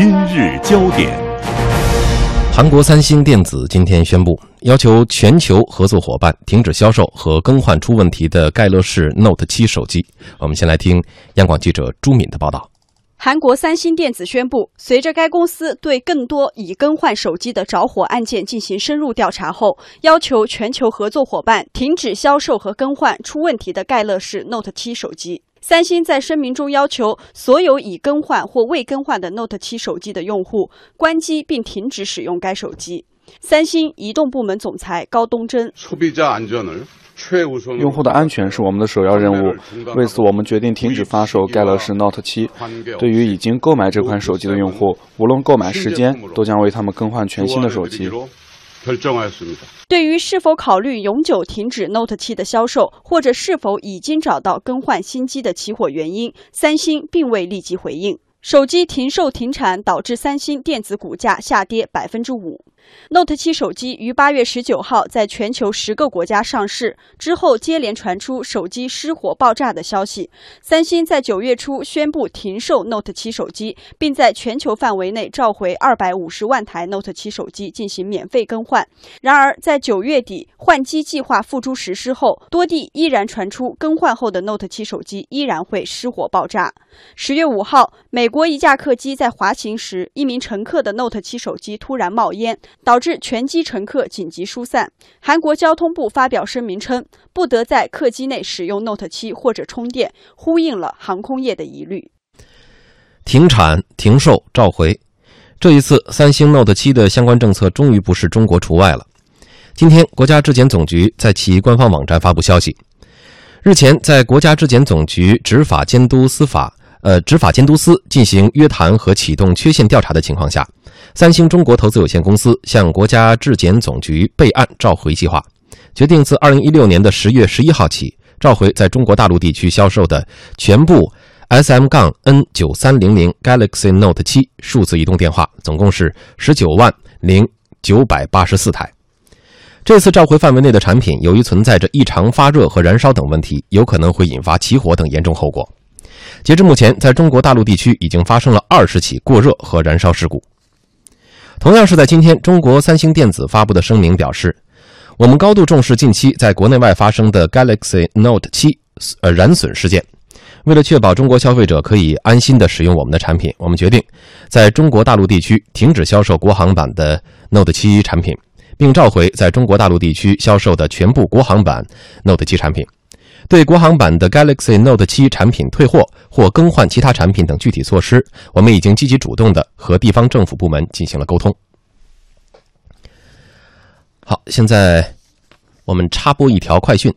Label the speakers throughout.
Speaker 1: 今日焦点。
Speaker 2: 韩国三星电子今天宣布，要求全球合作伙伴停止销售和更换出问题的盖乐世 Note 7手机。我们先来听央广记者朱敏的报道。
Speaker 3: 韩国三星电子宣布，随着该公司对更多已更换手机的着火案件进行深入调查后，要求全球合作伙伴停止销售和更换出问题的盖乐世 Note 7手机。三星在声明中要求所有已更换或未更换的 Note 7手机的用户关机并停止使用该手机。三星移动部门总裁高东真。
Speaker 4: 用户的安全是我们的首要任务。为此，我们决定停止发售盖乐世 Note 7。对于已经购买这款手机的用户，无论购买时间，都将为他们更换全新的手机。
Speaker 3: 对于是否考虑永久停止 Note 7的销售，或者是否已经找到更换新机的起火原因，三星并未立即回应。手机停售停产导致三星电子股价下跌百分之五。Note 7手机于八月十九号在全球十个国家上市之后，接连传出手机失火爆炸的消息。三星在九月初宣布停售 Note 7手机，并在全球范围内召回二百五十万台 Note 7手机进行免费更换。然而，在九月底换机计划付诸实施后，多地依然传出更换后的 Note 7手机依然会失火爆炸。十月五号，美国一架客机在滑行时，一名乘客的 Note 7手机突然冒烟。导致全机乘客紧急疏散。韩国交通部发表声明称，不得在客机内使用 Note 7或者充电，呼应了航空业的疑虑。
Speaker 2: 停产、停售、召回，这一次三星 Note 7的相关政策终于不是中国除外了。今天，国家质检总局在其官方网站发布消息，日前在国家质检总局执法监督司法。呃，执法监督司进行约谈和启动缺陷调查的情况下，三星中国投资有限公司向国家质检总局备案召回计划，决定自二零一六年的十月十一号起召回在中国大陆地区销售的全部 SM- 杠 N 九三零零 Galaxy Note 七数字移动电话，总共是十九万零九百八十四台。这次召回范围内的产品，由于存在着异常发热和燃烧等问题，有可能会引发起火等严重后果。截至目前，在中国大陆地区已经发生了二十起过热和燃烧事故。同样是在今天，中国三星电子发布的声明表示：“我们高度重视近期在国内外发生的 Galaxy Note 7呃燃损事件。为了确保中国消费者可以安心的使用我们的产品，我们决定在中国大陆地区停止销售国行版的 Note 7产品，并召回在中国大陆地区销售的全部国行版 Note 7产品。”对国行版的 Galaxy Note 7产品退货或更换其他产品等具体措施，我们已经积极主动的和地方政府部门进行了沟通。好，现在我们插播一条快讯：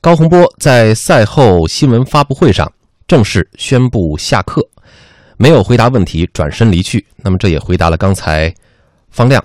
Speaker 2: 高洪波在赛后新闻发布会上正式宣布下课，没有回答问题，转身离去。那么这也回答了刚才方亮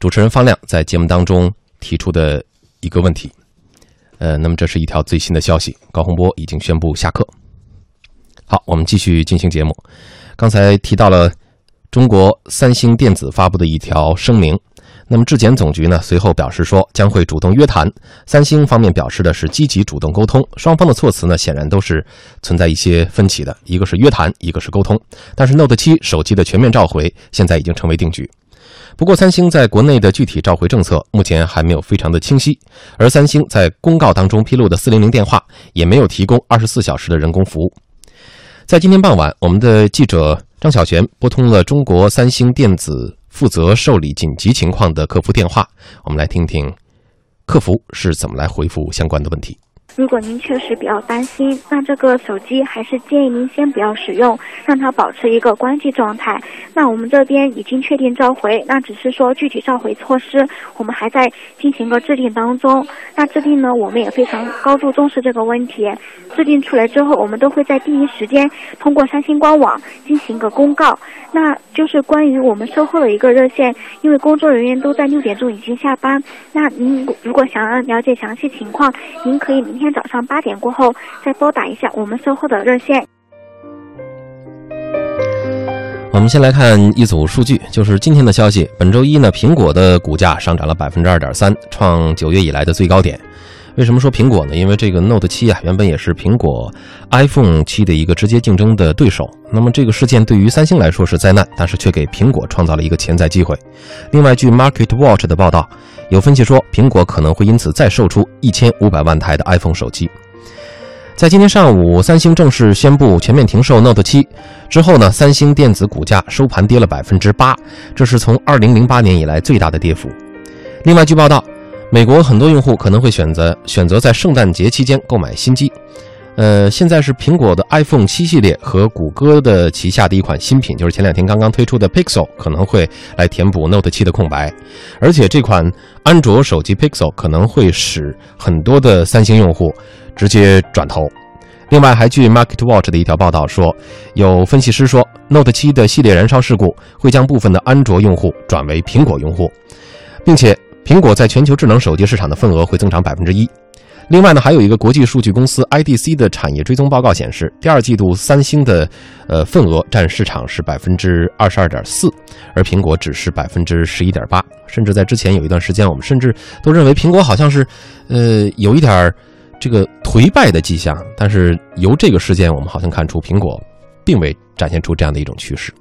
Speaker 2: 主持人方亮在节目当中提出的一个问题。呃，那么这是一条最新的消息，高洪波已经宣布下课。好，我们继续进行节目。刚才提到了中国三星电子发布的一条声明，那么质检总局呢随后表示说将会主动约谈。三星方面表示的是积极主动沟通，双方的措辞呢显然都是存在一些分歧的，一个是约谈，一个是沟通。但是 Note 7手机的全面召回现在已经成为定局。不过，三星在国内的具体召回政策目前还没有非常的清晰，而三星在公告当中披露的四零零电话也没有提供二十四小时的人工服务。在今天傍晚，我们的记者张小璇拨通了中国三星电子负责受理紧急情况的客服电话，我们来听听客服是怎么来回复相关的问题。
Speaker 5: 如果您确实比较担心，那这个手机还是建议您先不要使用，让它保持一个关机状态。那我们这边已经确定召回，那只是说具体召回措施，我们还在进行个制定当中。那制定呢，我们也非常高度重视这个问题。制定出来之后，我们都会在第一时间通过三星官网进行个公告。那就是关于我们售后的一个热线，因为工作人员都在六点钟已经下班。那您如果想要了解详细情况，您可以明天。天早上八点过后再拨打一下我们售后的热线。
Speaker 2: 我们先来看一组数据，就是今天的消息。本周一呢，苹果的股价上涨了百分之二点三，创九月以来的最高点。为什么说苹果呢？因为这个 Note 七啊，原本也是苹果 iPhone 七的一个直接竞争的对手。那么这个事件对于三星来说是灾难，但是却给苹果创造了一个潜在机会。另外，据 Market Watch 的报道，有分析说，苹果可能会因此再售出一千五百万台的 iPhone 手机。在今天上午，三星正式宣布全面停售 Note 七之后呢，三星电子股价收盘跌了百分之八，这是从二零零八年以来最大的跌幅。另外，据报道。美国很多用户可能会选择选择在圣诞节期间购买新机，呃，现在是苹果的 iPhone 七系列和谷歌的旗下的一款新品，就是前两天刚刚推出的 Pixel，可能会来填补 Note 七的空白，而且这款安卓手机 Pixel 可能会使很多的三星用户直接转头。另外，还据 Market Watch 的一条报道说，有分析师说 Note 七的系列燃烧事故会将部分的安卓用户转为苹果用户，并且。苹果在全球智能手机市场的份额会增长百分之一。另外呢，还有一个国际数据公司 IDC 的产业追踪报告显示，第二季度三星的呃份额占市场是百分之二十二点四，而苹果只是百分之十一点八。甚至在之前有一段时间，我们甚至都认为苹果好像是呃有一点这个颓败的迹象。但是由这个事件，我们好像看出苹果并未展现出这样的一种趋势。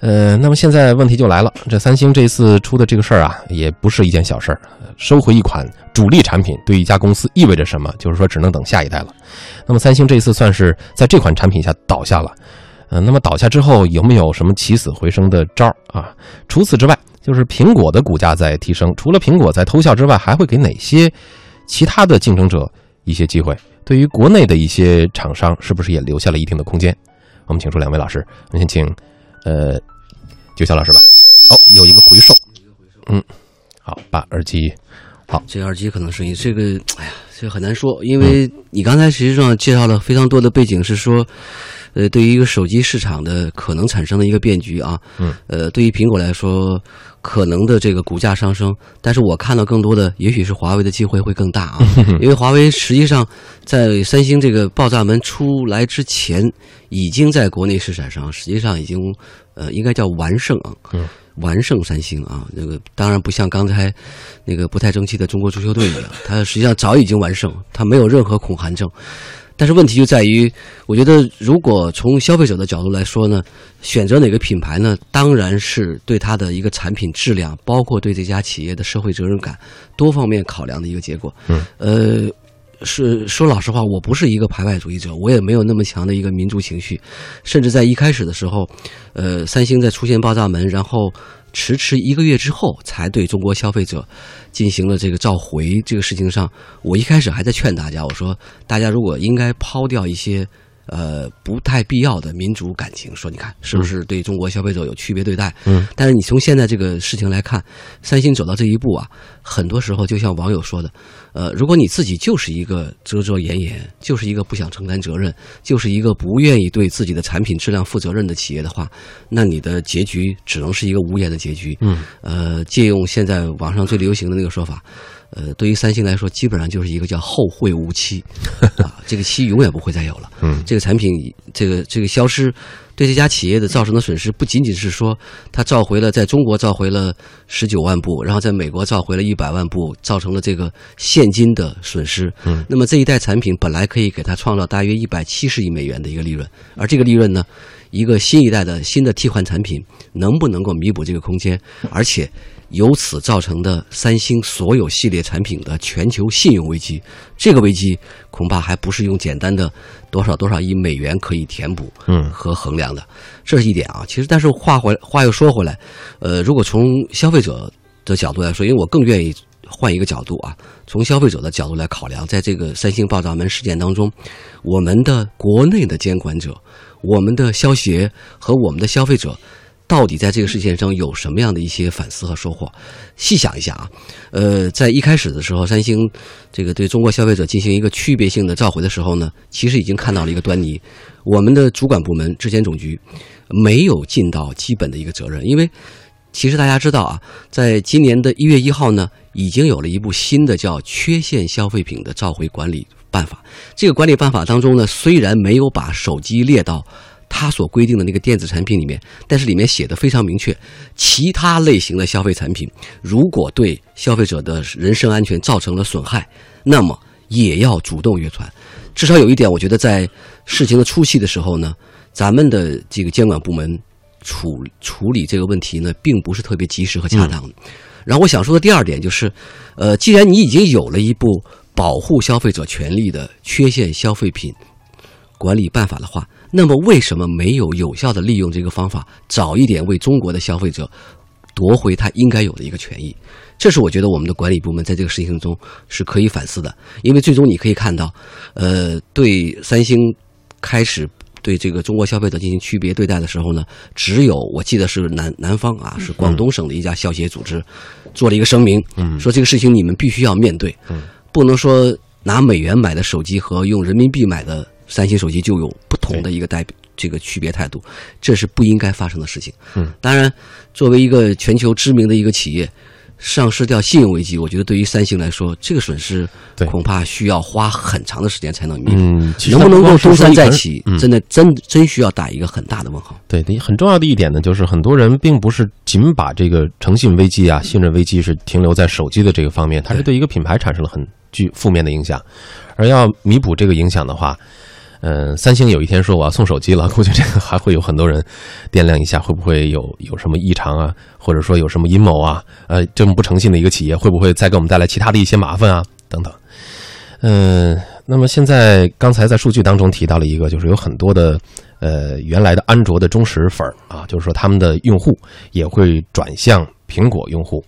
Speaker 2: 呃，那么现在问题就来了，这三星这次出的这个事儿啊，也不是一件小事儿。收回一款主力产品，对一家公司意味着什么？就是说，只能等下一代了。那么三星这次算是在这款产品下倒下了。呃，那么倒下之后有没有什么起死回生的招儿啊？除此之外，就是苹果的股价在提升，除了苹果在偷笑之外，还会给哪些其他的竞争者一些机会？对于国内的一些厂商，是不是也留下了一定的空间？我们请出两位老师，我们先请。呃，就肖老师吧。哦，有一个回收，嗯，好，把耳机，好，
Speaker 1: 这耳机可能声音这个，哎呀，这个很难说，因为你刚才实际上介绍了非常多的背景，是说，呃，对于一个手机市场的可能产生的一个变局啊，
Speaker 2: 嗯，
Speaker 1: 呃，对于苹果来说。可能的这个股价上升，但是我看到更多的也许是华为的机会会更大啊，因为华为实际上在三星这个爆炸门出来之前，已经在国内市场上实际上已经呃应该叫完胜啊，完胜三星啊，那个当然不像刚才那个不太争气的中国足球队一样，它实际上早已经完胜，它没有任何恐韩症。但是问题就在于，我觉得如果从消费者的角度来说呢，选择哪个品牌呢？当然是对它的一个产品质量，包括对这家企业的社会责任感多方面考量的一个结果。
Speaker 2: 嗯，
Speaker 1: 呃，是说老实话，我不是一个排外主义者，我也没有那么强的一个民族情绪，甚至在一开始的时候，呃，三星在出现爆炸门，然后。迟迟一个月之后，才对中国消费者进行了这个召回。这个事情上，我一开始还在劝大家，我说大家如果应该抛掉一些。呃，不太必要的民族感情，说你看是不是对中国消费者有区别对待？
Speaker 2: 嗯，
Speaker 1: 但是你从现在这个事情来看，三星走到这一步啊，很多时候就像网友说的，呃，如果你自己就是一个遮遮掩掩，就是一个不想承担责任，就是一个不愿意对自己的产品质量负责任的企业的话，那你的结局只能是一个无言的结局。
Speaker 2: 嗯，
Speaker 1: 呃，借用现在网上最流行的那个说法。呃，对于三星来说，基本上就是一个叫后会无期，啊，这个期永远不会再有了。
Speaker 2: 嗯，
Speaker 1: 这个产品，这个这个消失，对这家企业的造成的损失，不仅仅是说它召回了在中国召回了十九万部，然后在美国召回了一百万部，造成了这个现金的损失。
Speaker 2: 嗯，
Speaker 1: 那么这一代产品本来可以给它创造大约一百七十亿美元的一个利润，而这个利润呢，一个新一代的新的替换产品能不能够弥补这个空间，而且。由此造成的三星所有系列产品的全球信用危机，这个危机恐怕还不是用简单的多少多少亿美元可以填补嗯和衡量的。这是一点啊。其实，但是话回话又说回来，呃，如果从消费者的角度来说，因为我更愿意换一个角度啊，从消费者的角度来考量，在这个三星爆炸门事件当中，我们的国内的监管者、我们的消协和我们的消费者。到底在这个事件上有什么样的一些反思和收获？细想一下啊，呃，在一开始的时候，三星这个对中国消费者进行一个区别性的召回的时候呢，其实已经看到了一个端倪。我们的主管部门质检总局没有尽到基本的一个责任，因为其实大家知道啊，在今年的一月一号呢，已经有了一部新的叫《缺陷消费品的召回管理办法》。这个管理办法当中呢，虽然没有把手机列到。它所规定的那个电子产品里面，但是里面写的非常明确，其他类型的消费产品如果对消费者的人身安全造成了损害，那么也要主动约谈。至少有一点，我觉得在事情的初期的时候呢，咱们的这个监管部门处处理这个问题呢，并不是特别及时和恰当的。然后我想说的第二点就是，呃，既然你已经有了一部保护消费者权利的缺陷消费品管理办法的话，那么为什么没有有效的利用这个方法，早一点为中国的消费者夺回他应该有的一个权益？这是我觉得我们的管理部门在这个事情中是可以反思的，因为最终你可以看到，呃，对三星开始对这个中国消费者进行区别对待的时候呢，只有我记得是南南方啊，是广东省的一家消协组织做了一个声明，说这个事情你们必须要面对，不能说拿美元买的手机和用人民币买的三星手机就有不同的一个代表这个区别态度，这是不应该发生的事情。
Speaker 2: 嗯，
Speaker 1: 当然，作为一个全球知名的一个企业。丧失掉信用危机，我觉得对于三星来说，这个损失恐怕需要花很长的时间才能弥补。嗯能不能够东山再起，真的真真需要打一个很大的问号。
Speaker 2: 对，很重要的一点呢，就是很多人并不是仅把这个诚信危机啊、信任危机是停留在手机的这个方面，它是对一个品牌产生了很具负面的影响，而要弥补这个影响的话。嗯，三星有一天说我要送手机了，估计这个还会有很多人掂量一下，会不会有有什么异常啊，或者说有什么阴谋啊？呃，这么不诚信的一个企业，会不会再给我们带来其他的一些麻烦啊？等等。嗯，那么现在刚才在数据当中提到了一个，就是有很多的呃原来的安卓的忠实粉儿啊，就是说他们的用户也会转向苹果用户。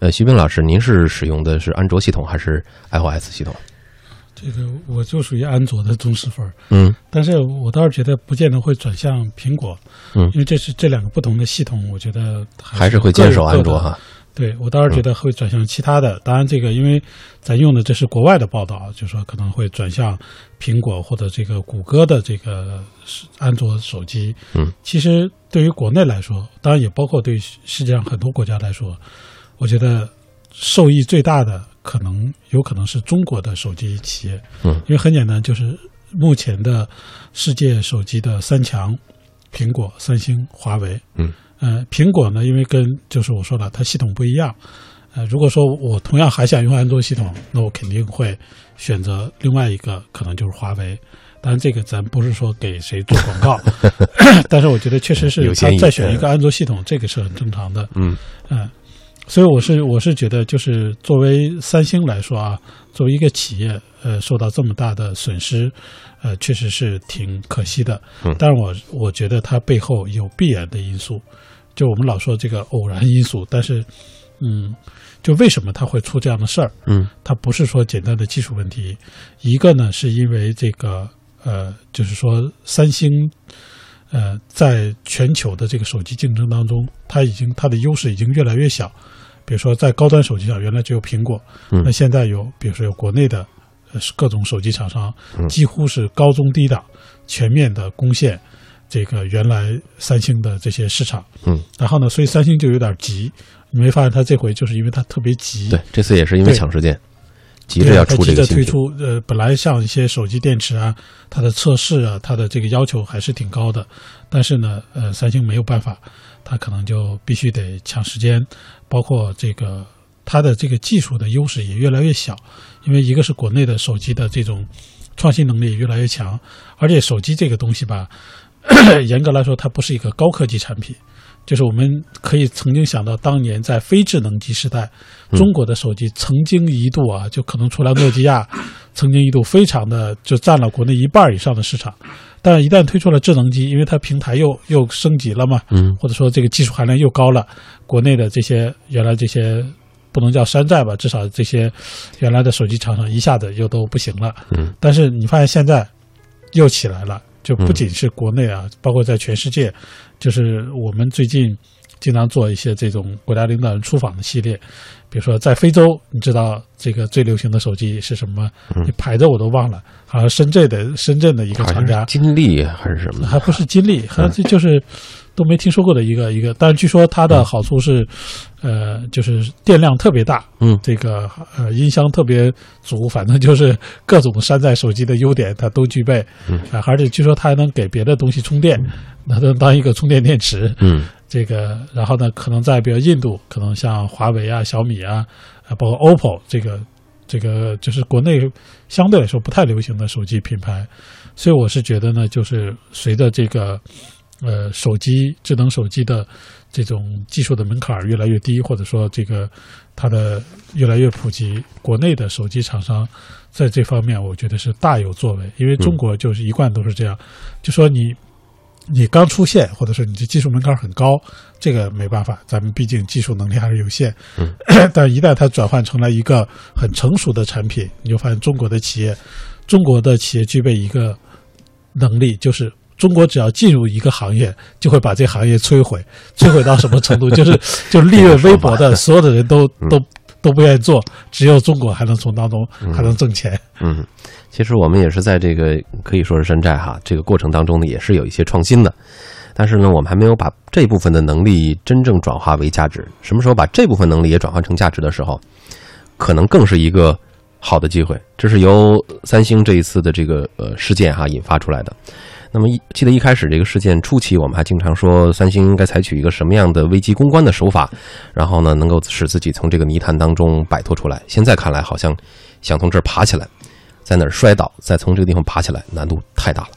Speaker 2: 呃，徐冰老师，您是使用的是安卓系统还是 iOS 系统？
Speaker 6: 这个我就属于安卓的忠实粉儿，
Speaker 2: 嗯，
Speaker 6: 但是我倒是觉得不见得会转向苹果，
Speaker 2: 嗯，
Speaker 6: 因为这是这两个不同的系统，我觉得
Speaker 2: 还是会坚守安卓哈。
Speaker 6: 对我倒是觉得会转向其他的，当然这个因为咱用的这是国外的报道，就说可能会转向苹果或者这个谷歌的这个安卓手机，
Speaker 2: 嗯，
Speaker 6: 其实对于国内来说，当然也包括对世界上很多国家来说，我觉得受益最大的。可能有可能是中国的手机企业，
Speaker 2: 嗯，
Speaker 6: 因为很简单，就是目前的世界手机的三强，苹果、三星、华为，
Speaker 2: 嗯，
Speaker 6: 呃，苹果呢，因为跟就是我说了，它系统不一样，呃，如果说我同样还想用安卓系统，那我肯定会选择另外一个，可能就是华为。当然，这个咱不是说给谁做广告，但是我觉得确实是他再选一个安卓系统，这个是很正常的，
Speaker 2: 嗯，
Speaker 6: 嗯。所以我是我是觉得，就是作为三星来说啊，作为一个企业，呃，受到这么大的损失，呃，确实是挺可惜的。
Speaker 2: 嗯，
Speaker 6: 但是我我觉得它背后有必然的因素，就我们老说这个偶然因素，但是，嗯，就为什么它会出这样的事儿？
Speaker 2: 嗯，
Speaker 6: 它不是说简单的技术问题，一个呢是因为这个，呃，就是说三星。呃，在全球的这个手机竞争当中，它已经它的优势已经越来越小。比如说，在高端手机上，原来只有苹果，那现在有，比如说有国内的各种手机厂商，几乎是高中低档全面的攻陷这个原来三星的这些市场。
Speaker 2: 嗯，
Speaker 6: 然后呢，所以三星就有点急。你没发现他这回就是因为他特别急？
Speaker 2: 对，这次也是因为抢时间。急着要出这个
Speaker 6: 推出，呃，本来像一些手机电池啊，它的测试啊，它的这个要求还是挺高的，但是呢，呃，三星没有办法，它可能就必须得抢时间，包括这个它的这个技术的优势也越来越小，因为一个是国内的手机的这种创新能力越来越强，而且手机这个东西吧，严格来说它不是一个高科技产品。就是我们可以曾经想到，当年在非智能机时代，中国的手机曾经一度啊，就可能除了诺基亚，曾经一度非常的就占了国内一半以上的市场。但是，一旦推出了智能机，因为它平台又又升级了嘛，
Speaker 2: 嗯，
Speaker 6: 或者说这个技术含量又高了，国内的这些原来这些不能叫山寨吧，至少这些原来的手机厂商一下子又都不行了。
Speaker 2: 嗯，
Speaker 6: 但是你发现现在又起来了。就不仅是国内啊，包括在全世界，就是我们最近经常做一些这种国家领导人出访的系列，比如说在非洲，你知道这个最流行的手机是什么？你牌子我都忘了，好像深圳的深圳的一个厂家，
Speaker 2: 金立还是什么？
Speaker 6: 还不是金立，好像就是都没听说过的一个一个。但是据说它的好处是，呃，就是电量特别大，
Speaker 2: 嗯，
Speaker 6: 这个呃音箱特别足，反正就是各种山寨手机的优点它都具备，
Speaker 2: 嗯，
Speaker 6: 啊，而且据说它还能给别的东西充电，那能当一个充电电池，
Speaker 2: 嗯，
Speaker 6: 这个然后呢，可能在比如印度，可能像华为啊、小米啊，啊，包括 OPPO 这个。这个就是国内相对来说不太流行的手机品牌，所以我是觉得呢，就是随着这个呃手机智能手机的这种技术的门槛越来越低，或者说这个它的越来越普及，国内的手机厂商在这方面我觉得是大有作为，因为中国就是一贯都是这样，就说你。你刚出现，或者说你这技术门槛很高，这个没办法，咱们毕竟技术能力还是有限。
Speaker 2: 嗯，
Speaker 6: 但一旦它转换成了一个很成熟的产品，你就发现中国的企业，中国的企业具备一个能力，就是中国只要进入一个行业，就会把这行业摧毁，摧毁到什么程度？就是就是利润微薄的，所有的人都都都不愿意做，只有中国还能从当中还能挣钱。
Speaker 2: 嗯。其实我们也是在这个可以说是山寨哈这个过程当中呢，也是有一些创新的，但是呢，我们还没有把这部分的能力真正转化为价值。什么时候把这部分能力也转换成价值的时候，可能更是一个好的机会。这是由三星这一次的这个呃事件哈引发出来的。那么一记得一开始这个事件初期，我们还经常说三星应该采取一个什么样的危机公关的手法，然后呢，能够使自己从这个泥潭当中摆脱出来。现在看来，好像想从这儿爬起来。在哪儿摔倒，再从这个地方爬起来，难度太大了。